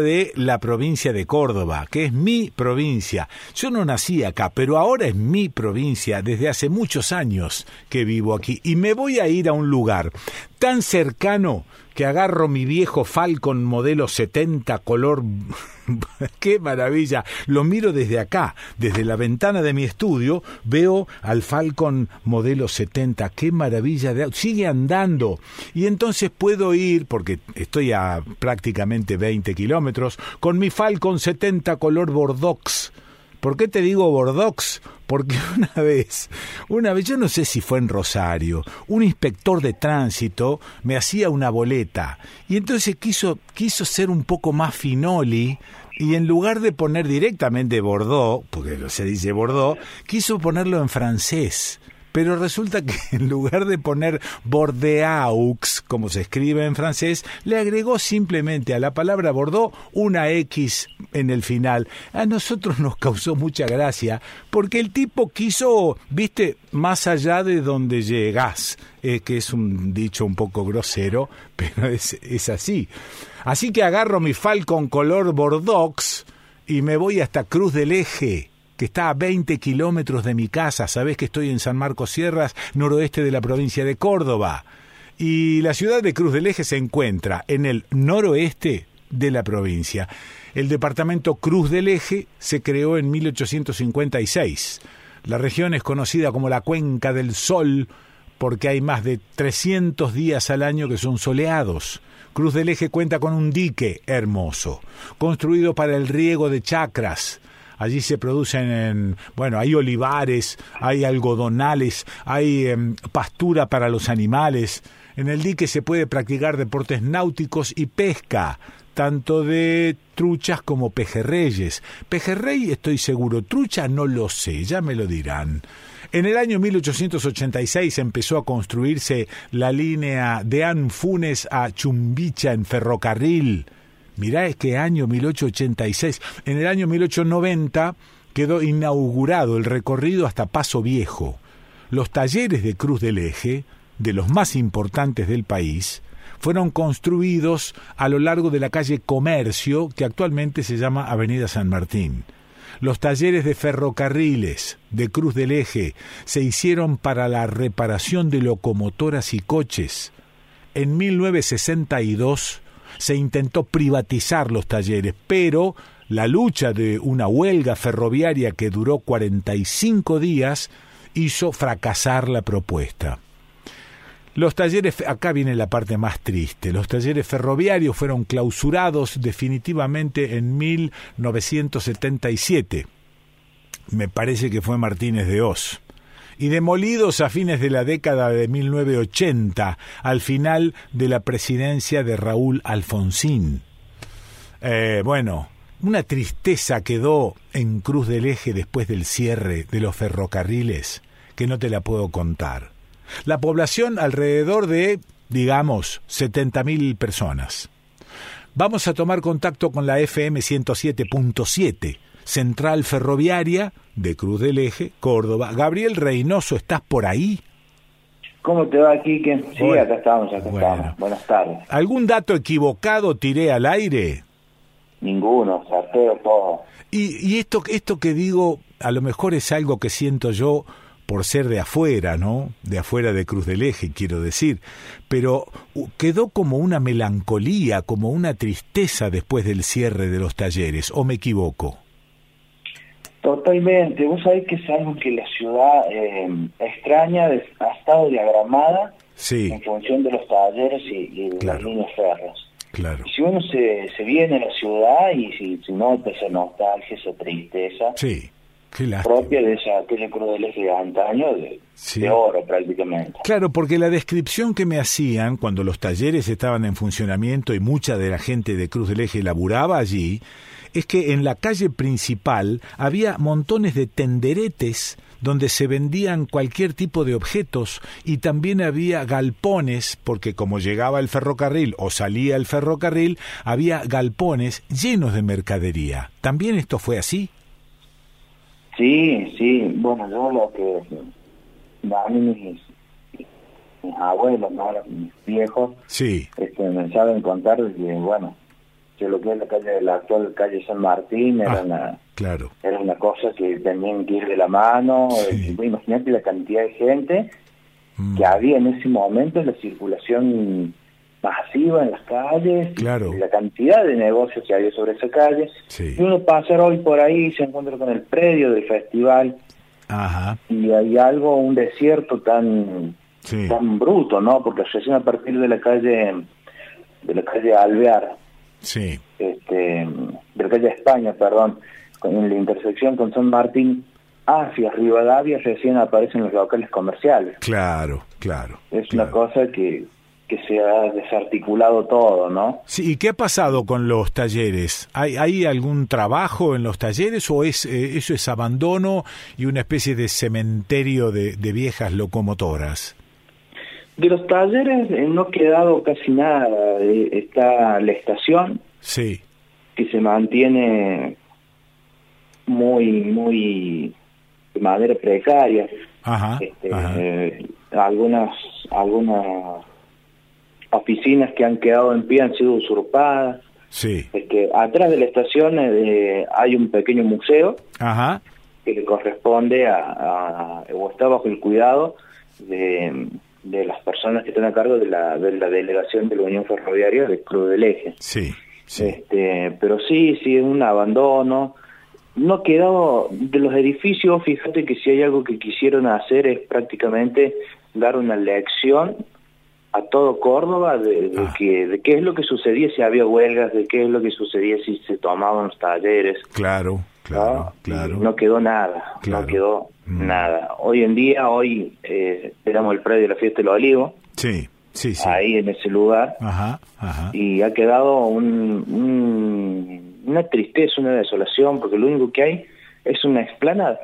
de la provincia de Córdoba, que es mi provincia. Yo no nací acá, pero ahora es mi provincia desde hace muchos años que vivo aquí y me voy a ir a un lugar tan cercano que agarro mi viejo Falcon modelo 70 color. Qué maravilla. Lo miro desde acá, desde la ventana de mi estudio, veo al Falcon modelo 70, qué maravilla de sigue andando. Y entonces puedo ir porque estoy a prácticamente 20 kilómetros con mi Falcon 70 color Bordox ¿Por qué te digo Bordox? Porque una vez, una vez, yo no sé si fue en Rosario, un inspector de tránsito me hacía una boleta y entonces quiso, quiso ser un poco más finoli y en lugar de poner directamente Bordeaux, porque se dice Bordeaux, quiso ponerlo en francés. Pero resulta que en lugar de poner Bordeaux, como se escribe en francés, le agregó simplemente a la palabra Bordeaux una X en el final. A nosotros nos causó mucha gracia porque el tipo quiso, viste, más allá de donde llegas, eh, que es un dicho un poco grosero, pero es, es así. Así que agarro mi Falcon color Bordeaux y me voy hasta Cruz del Eje que está a 20 kilómetros de mi casa. Sabés que estoy en San Marcos Sierras, noroeste de la provincia de Córdoba. Y la ciudad de Cruz del Eje se encuentra en el noroeste de la provincia. El departamento Cruz del Eje se creó en 1856. La región es conocida como la Cuenca del Sol porque hay más de 300 días al año que son soleados. Cruz del Eje cuenta con un dique hermoso, construido para el riego de chacras, Allí se producen, bueno, hay olivares, hay algodonales, hay em, pastura para los animales. En el dique se puede practicar deportes náuticos y pesca, tanto de truchas como pejerreyes. Pejerrey estoy seguro, trucha no lo sé, ya me lo dirán. En el año 1886 empezó a construirse la línea de Anfunes a Chumbicha en ferrocarril. Mirá, es que año 1886. En el año 1890 quedó inaugurado el recorrido hasta Paso Viejo. Los talleres de Cruz del Eje, de los más importantes del país, fueron construidos a lo largo de la calle Comercio, que actualmente se llama Avenida San Martín. Los talleres de ferrocarriles de Cruz del Eje se hicieron para la reparación de locomotoras y coches. En 1962 se intentó privatizar los talleres, pero la lucha de una huelga ferroviaria que duró 45 días hizo fracasar la propuesta. Los talleres, acá viene la parte más triste, los talleres ferroviarios fueron clausurados definitivamente en 1977. Me parece que fue Martínez de Oz y demolidos a fines de la década de 1980, al final de la presidencia de Raúl Alfonsín. Eh, bueno, una tristeza quedó en Cruz del Eje después del cierre de los ferrocarriles que no te la puedo contar. La población alrededor de, digamos, 70.000 personas. Vamos a tomar contacto con la FM 107.7 Central Ferroviaria de Cruz del Eje, Córdoba. Gabriel Reynoso, ¿estás por ahí? ¿Cómo te va, Quique? Sí, acá estamos, acá estamos. Buenas tardes. ¿Algún dato equivocado tiré al aire? Ninguno, sarteo todo. Y, y esto, esto que digo, a lo mejor es algo que siento yo por ser de afuera, ¿no? De afuera de Cruz del Eje, quiero decir. Pero quedó como una melancolía, como una tristeza después del cierre de los talleres, ¿o me equivoco? Totalmente, vos sabés que es algo que la ciudad eh, extraña, ha estado diagramada en función de los talleres y, de las líneas férreas. Claro. si uno se, se viene a la ciudad y si, si nota esa nostalgia, esa tristeza, sí. Propia de esa aquella Cruz del Eje de antaño, de, de, oro prácticamente. Claro, porque la descripción que me hacían cuando los talleres estaban en funcionamiento y mucha de la gente de Cruz del Eje laburaba allí, es que en la calle principal había montones de tenderetes donde se vendían cualquier tipo de objetos y también había galpones, porque como llegaba el ferrocarril o salía el ferrocarril, había galpones llenos de mercadería. ¿También esto fue así? Sí, sí, bueno, yo lo que a mí mis, mis abuelos, mis viejos, sí. este, me saben contar que, bueno, hacia lo que es la calle la actual calle San Martín era ah, una claro era una cosa que tenían que ir de la mano imagínate la cantidad de gente mm. que había en ese momento en la circulación masiva en las calles claro. la cantidad de negocios que había sobre esa calle y uno pasa hoy por ahí y se encuentra con el predio del festival Ajá. y hay algo un desierto tan tan bruto no porque recién a partir de la calle de la calle Alvear, sí. este, de la calle España, perdón, en la intersección con San Martín, hacia Rivadavia recién aparecen los locales comerciales. Claro, claro. Es una cosa que, que se ha desarticulado todo, ¿no? Sí, ¿y qué ha pasado con los talleres? ¿Hay, hay algún trabajo en los talleres o es eh, eso es abandono y una especie de cementerio de, de viejas locomotoras? De los talleres eh, no ha quedado casi nada. Eh, está la estación, sí. que se mantiene muy, muy de manera precaria. Ajá, este, algunas, algunas oficinas que han quedado en pie han sido usurpadas. Sí. Este, atrás de la estación hay un pequeño museo Ajá. que le corresponde a, a, o está bajo el cuidado de de las personas que están a cargo de la, de la delegación de la Unión Ferroviaria del Club del Eje. Sí, sí. Este, pero sí, sí, es un abandono. No ha quedado de los edificios, fíjate que si hay algo que quisieron hacer es prácticamente dar una lección a todo Córdoba de, ah. que, de qué es lo que sucedía si había huelgas, de qué es lo que sucedía si se tomaban los talleres. Claro, claro, claro. No quedó nada, no quedó Mm. nada. Hoy en día, hoy eh, el predio de la fiesta de los olivos. Sí, sí, sí. Ahí en ese lugar. Ajá, ajá. Y ha quedado un, una tristeza, una desolación, porque lo único que hay es una explanada.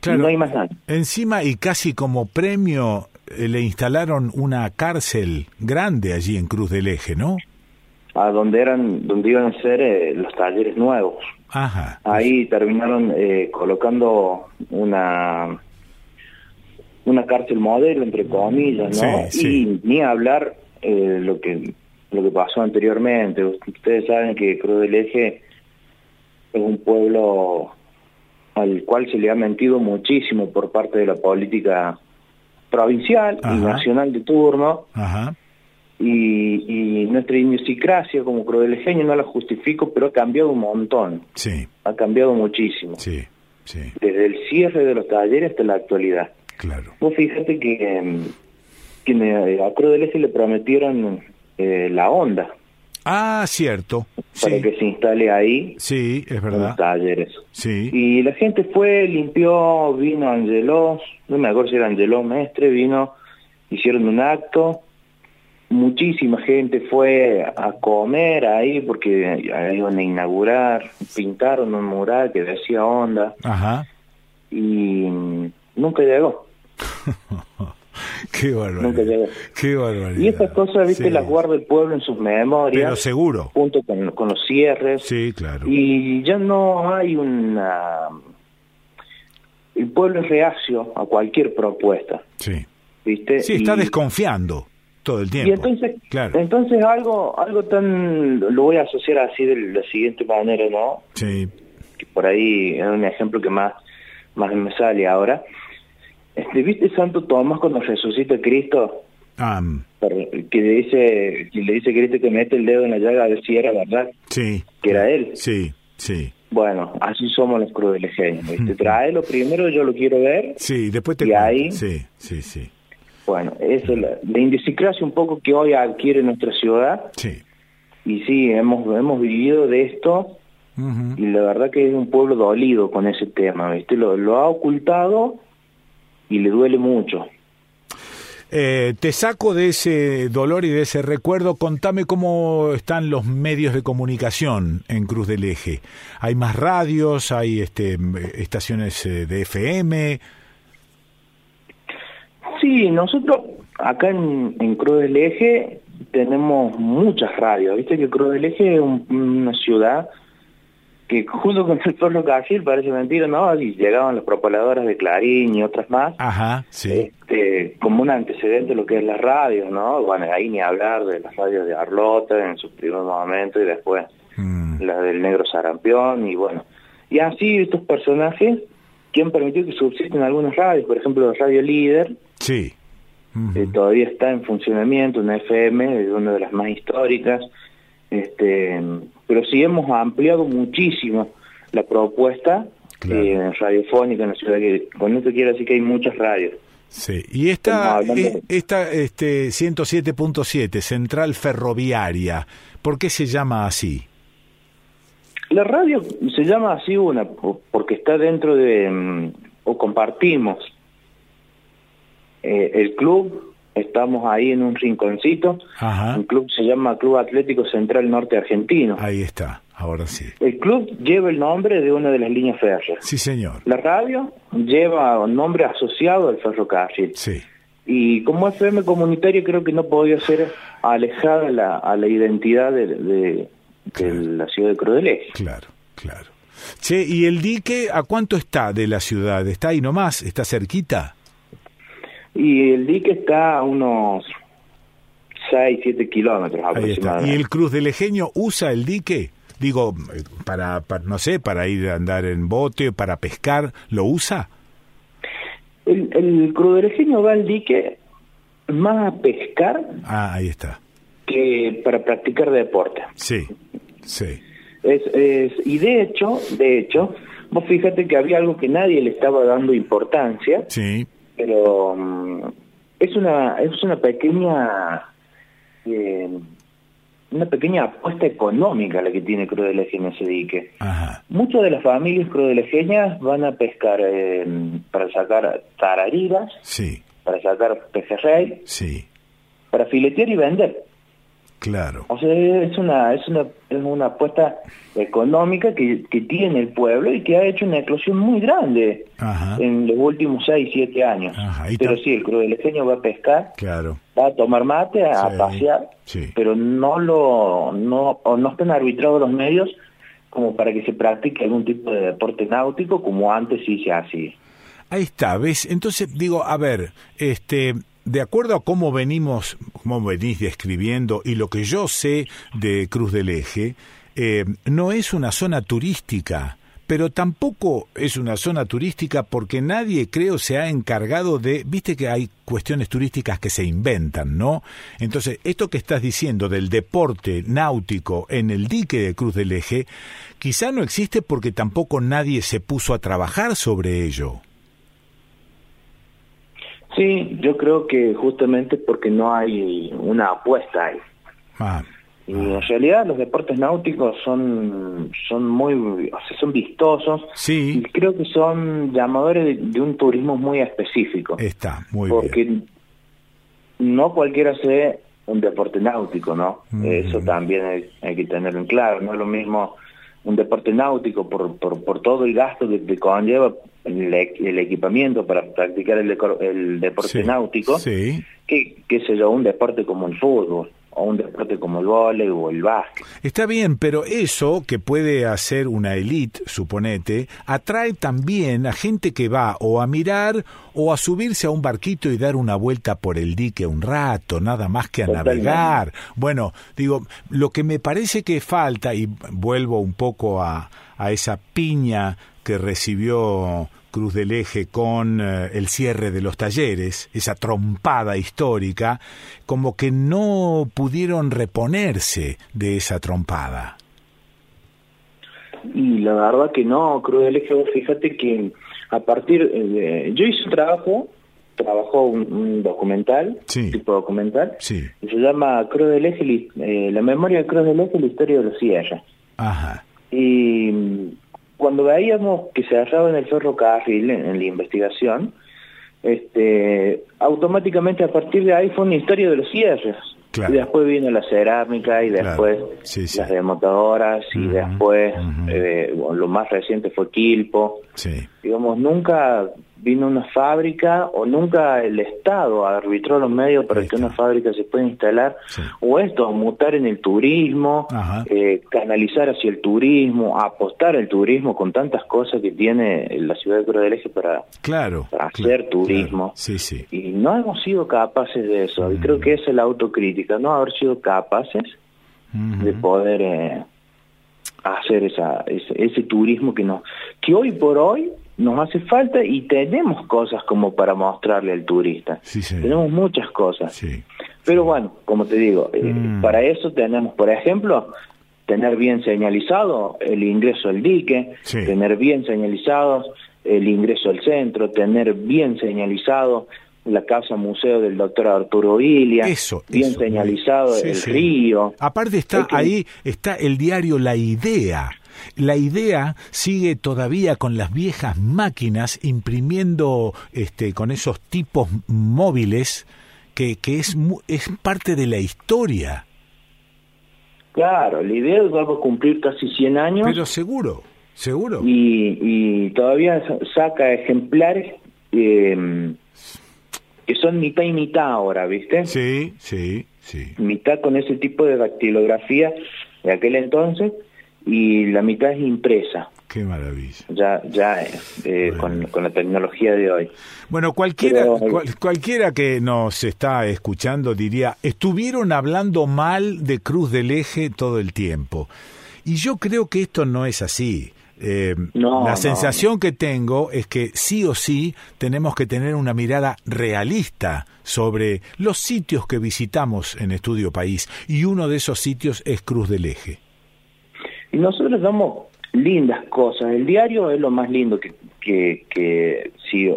Claro, no hay más nada. Encima y casi como premio le instalaron una cárcel grande allí en Cruz del Eje, ¿no? A donde eran, donde iban a ser eh, los talleres nuevos. Ahí terminaron eh, colocando una una cárcel modelo entre comillas, ¿no? Y ni hablar eh, lo que lo que pasó anteriormente. Ustedes saben que Cruz del Eje es un pueblo al cual se le ha mentido muchísimo por parte de la política provincial y nacional de turno. Ajá y, nuestra idiosincrasia como crodelejeño no la justifico, pero ha cambiado un montón. Sí. Ha cambiado muchísimo. Sí, sí. Desde el cierre de los talleres hasta la actualidad. Claro. Vos fíjate que, que a Crodeleje le prometieron eh, la onda. Ah, cierto. Para que se instale ahí. Sí, es verdad. Talleres. Sí. Y la gente fue, limpió, vino Angeló, no me acuerdo si era Angeló Mestre, vino, hicieron un acto muchísima gente fue a comer ahí porque iban a inaugurar, pintaron un mural que decía onda. Ajá. Y nunca llegó. Qué barbaridad. Qué barbaridad. Y estas cosas, viste, las guarda el pueblo en sus memorias. Pero seguro. Junto con, con los cierres. Sí, claro. Y ya no hay una... El pueblo es reacio a cualquier propuesta. Sí. ¿Viste? Sí, está desconfiando todo el tiempo. Y entonces, entonces algo, algo tan, lo voy a asociar así de la siguiente manera, ¿no? Sí. Que por ahí es un ejemplo que más, más me sale ahora. ¿Viste Santo Tomás cuando resucita Cristo? que le dice, que le dice Cristo que mete el dedo en la llaga a ver si era verdad. Sí. Que era él. Sí, sí. Bueno, así somos los crudelejeños. Trae lo primero, yo lo quiero ver. Sí, después te... Y ahí... Sí, sí, sí. Bueno, eso es la, la un poco que hoy adquiere nuestra ciudad. Sí. Y sí, hemos, hemos vivido de esto y la verdad que es un pueblo dolido con ese tema, ¿viste? Lo, lo ha ocultado y le duele mucho. Eh, te saco de ese dolor y de ese recuerdo, contame cómo están los medios de comunicación en Cruz del Eje. ¿Hay más radios? ¿Hay este, estaciones eh, de FM? Sí, nosotros acá en, Cruz del Eje tenemos muchas radios. Viste que Cruz del Eje es una ciudad que junto con el pueblo Casil, parece mentira, ¿no? Y llegaban las propaladoras de Clarín y otras más. Ajá, sí. Este, como un antecedente de lo que es la radio, ¿no? Bueno, ahí ni hablar de las radios de Arlota en su primer momento y después la del negro sarampión y bueno. Y así estos personajes que han permitido que subsisten algunas radios, por ejemplo Radio Líder. Sí. todavía está en funcionamiento, una FM, es una de las más históricas. Este, pero sí hemos ampliado muchísimo la propuesta eh, radiofónica en la ciudad. Con esto quiero decir que hay muchas radios. Sí, y esta, eh, esta este 107.7, Central Ferroviaria, ¿por qué se llama así? La radio se llama así una, porque está dentro de, mm, o compartimos eh, el club, estamos ahí en un rinconcito, un club se llama Club Atlético Central Norte Argentino. Ahí está. Ahora sí. El club lleva el nombre de una de las líneas férreas. Sí, señor. La radio lleva un nombre asociado al ferrocarril. Sí. Y como FM comunitario creo que no podía ser alejada la, a la identidad de, de, la ciudad de Crudeleje. Claro, claro. Che, ¿y el dique a cuánto está de la ciudad? ¿Está ahí nomás? ¿Está cerquita? Y el dique está a unos 6, 7 kilómetros aproximadamente. ¿Y el Cruz del Ejeño usa el dique? Digo, para, no sé, para ir a andar en bote, para pescar, ¿lo usa? El, el cruderejeño va al dique más a pescar. Ah, ahí está. Que para practicar deporte. Sí, sí. Es, es, y de hecho, de hecho, vos fíjate que había algo que nadie le estaba dando importancia. Sí. Pero mm, es una es una pequeña eh, una pequeña apuesta económica la que tiene Crudeleje en ese dique. Muchas de las familias crudelejeñas van a pescar eh, para sacar tarariras, sí. para sacar pejerrey, sí. para filetear y vender. Claro. O sea, es una, es una, es una apuesta económica que, que tiene el pueblo y que ha hecho una eclosión muy grande en los últimos 6, 7 años. Pero sí, el crudelejeño va a pescar, claro. va a tomar mate, a pasear, pero no lo no, no están arbitrados los medios como para que se practique algún tipo de deporte náutico como antes sí se hacía. Ahí está, ¿ves? Entonces digo, a ver, este de acuerdo a cómo venimos, cómo venís describiendo y lo que yo sé de Cruz del Eje, eh, no es una zona turística, pero tampoco es una zona turística porque nadie creo se ha encargado de, viste que hay cuestiones turísticas que se inventan, ¿no? Entonces, esto que estás diciendo del deporte náutico en el dique de Cruz del Eje, quizá no existe porque tampoco nadie se puso a trabajar sobre ello. Sí, yo creo que justamente porque no hay una apuesta ahí. Ah, y en realidad los deportes náuticos son son muy o sea, son vistosos sí. y creo que son llamadores de, un turismo muy específico. Está, muy porque bien. Porque no cualquiera hace un deporte náutico, ¿no? Eso también hay, hay, que tenerlo en claro, no es lo mismo un deporte náutico por, por, por todo el gasto que, que conlleva el, el, equipamiento para practicar el, el deporte náutico, sí. que, qué sé yo, un deporte como el fútbol o un deporte como el vóley o el básquet. Está bien, pero eso que puede hacer una élite, suponete, atrae también a gente que va o a mirar o a subirse a un barquito y dar una vuelta por el dique un rato, nada más que a navegar. Bueno, digo, lo que me parece que falta, y vuelvo un poco a, a esa piña que recibió Cruz del Eje con eh, el cierre de los talleres, esa trompada histórica, como que no pudieron reponerse de esa trompada. Y la verdad que no, Cruz del Eje, fíjate que a partir de... Yo hice un trabajo, trabajó un, documental, tipo documental, sí. y se llama Cruz del Eje, eh, la memoria de Cruz del Eje, la historia de los sierras. Ajá. Y cuando veíamos que se hallaba en el ferrocarril, en, en la investigación, este, automáticamente a partir de ahí fue una historia de los cierres. Y después vino la cerámica y después las demotadoras y después eh, lo más reciente fue Quilpo. Digamos, nunca vino una fábrica o nunca el Estado arbitró los medios para que una fábrica se pueda instalar o esto, mutar en el turismo, eh, canalizar hacia el turismo, apostar al turismo con tantas cosas que tiene la ciudad de Cruz del Eje para, claro, hacer turismo. Y no hemos sido capaces de eso. Y creo que es la autocrítica, no haber sido capaces de poder... Eh, hacer esa, ese, turismo que, nos, que hoy por hoy nos hace falta y tenemos cosas como para mostrarle al turista. tenemos muchas cosas. Pero bueno, como te digo, eh, mm. para eso tenemos, por ejemplo, tener bien señalizado el ingreso al dique, tener bien señalizado el ingreso al centro, tener bien señalizado la casa museo del doctor Arturo Vilia, eso, bien señalizado el río. Aparte está ahí, está el diario La Idea. La idea sigue todavía con las viejas máquinas imprimiendo este, con esos tipos móviles que, que es, es parte de la historia. Claro, la idea va a cumplir casi 100 años. Pero seguro, seguro. Y, y todavía saca ejemplares eh, que son mitad y mitad ahora, ¿viste? Sí, sí, sí. Mitad con ese tipo de dactilografía de aquel entonces y la mitad es impresa. Qué maravilla. Ya, ya eh, con, la tecnología de hoy. Bueno, cualquiera, cualquiera que nos está escuchando diría, estuvieron hablando mal de Cruz del Eje todo el tiempo. Y yo creo que esto no es así. Eh, la sensación que tengo es que sí o sí tenemos que tener una mirada realista sobre los sitios que visitamos en Estudio País y uno de esos sitios es Cruz del Eje. Y nosotros damos lindas cosas. El diario es lo más lindo que, que, que si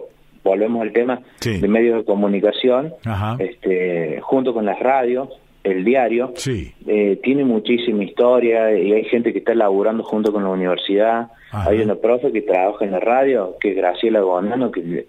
volvemos al tema de medios de comunicación, este, junto con las radios, el diario, sí. eh, tiene muchísima historia y hay gente que está laburando junto con la universidad. Hay una profe que trabaja en la radio, que es Graciela Bonano, que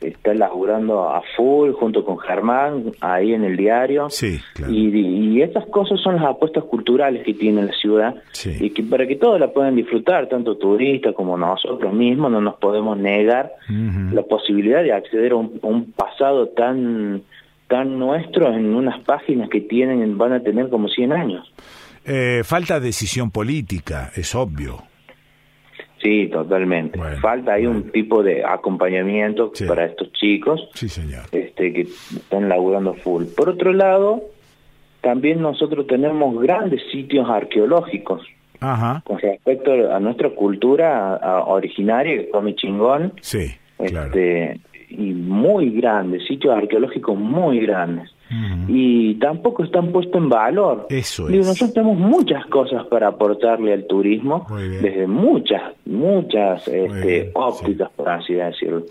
está laburando a full junto con Germán ahí en el diario. Sí, y, y, estas cosas son las apuestas culturales que tiene la ciudad y que para que todos la puedan disfrutar, tanto turistas como nosotros mismos, no nos podemos negar la posibilidad de acceder a un pasado tan tan nuestros en unas páginas que tienen van a tener como 100 años. Eh, falta decisión política, es obvio. Sí, totalmente. Falta ahí un tipo de acompañamiento para estos chicos sí, señor. Este, que están laburando full. Por otro lado, también nosotros tenemos grandes sitios arqueológicos Ajá. con respecto a nuestra cultura originaria, que come chingón. Sí, claro. Este, y muy grandes, sitios arqueológicos muy grandes. Y tampoco están puestos en valor. Eso es. nosotros tenemos muchas cosas para aportarle al turismo, desde muchas, muchas este, ópticas, por así decirlo.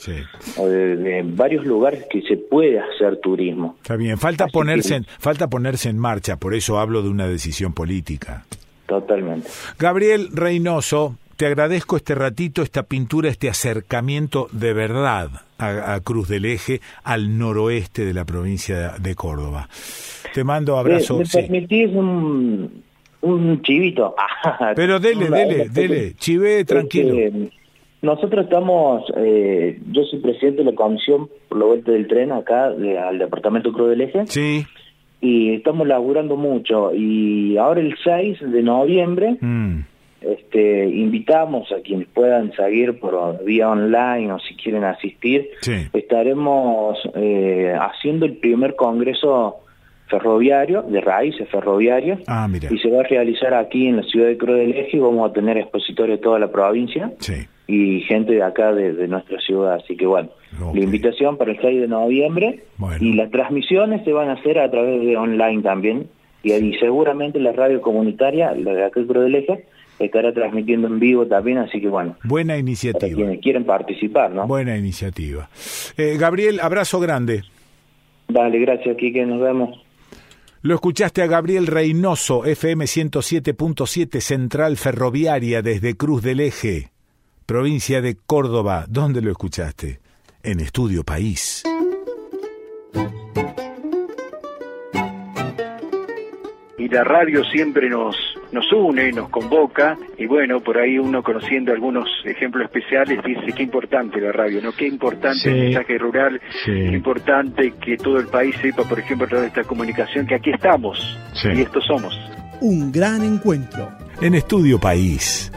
de, varios lugares que se puede hacer turismo. Está bien, falta ponerse, en, falta ponerse en marcha, por eso hablo de una decisión política. Totalmente. Gabriel Reynoso, te agradezco este ratito, esta pintura, este acercamiento de verdad a, Cruz del Eje, al noroeste de la provincia de Córdoba. Te mando abrazo. ¿Me, permitís un, un chivito? Pero dele, dele, dele, chive tranquilo. nosotros estamos, eh, yo soy presidente de la comisión por la vuelta del tren acá al departamento Cruz del Eje. Sí. Y estamos laburando mucho. Y ahora el 6 de noviembre... Mm este, invitamos a quienes puedan seguir por vía online o si quieren asistir, estaremos eh, haciendo el primer congreso ferroviario, de raíces ferroviarias, ah, y se va a realizar aquí en la ciudad de Cruz del Eje. Y vamos a tener expositores de toda la provincia y gente de acá de, nuestra ciudad, así que bueno, la invitación para el 6 de noviembre. Y las transmisiones se van a hacer a través de online también. Y, y seguramente la radio comunitaria, la de acá de Cruz del Eje, estará transmitiendo en vivo también, así que bueno. Buena iniciativa. quienes quieren participar, ¿no? Buena iniciativa. Eh, Gabriel, abrazo grande. Dale, gracias, Quique, nos vemos. Lo escuchaste a Gabriel Reynoso, FM 107.7 Central Ferroviaria desde Cruz del Eje, provincia de Córdoba. ¿Dónde lo escuchaste? En Estudio País. Y la radio siempre nos nos une, nos convoca y bueno, por ahí uno conociendo algunos ejemplos especiales dice qué importante la radio, ¿no? Qué importante el mensaje rural, qué importante que todo el país sepa, por ejemplo, a través de esta comunicación que aquí estamos y estos somos. Un gran encuentro. En Estudio País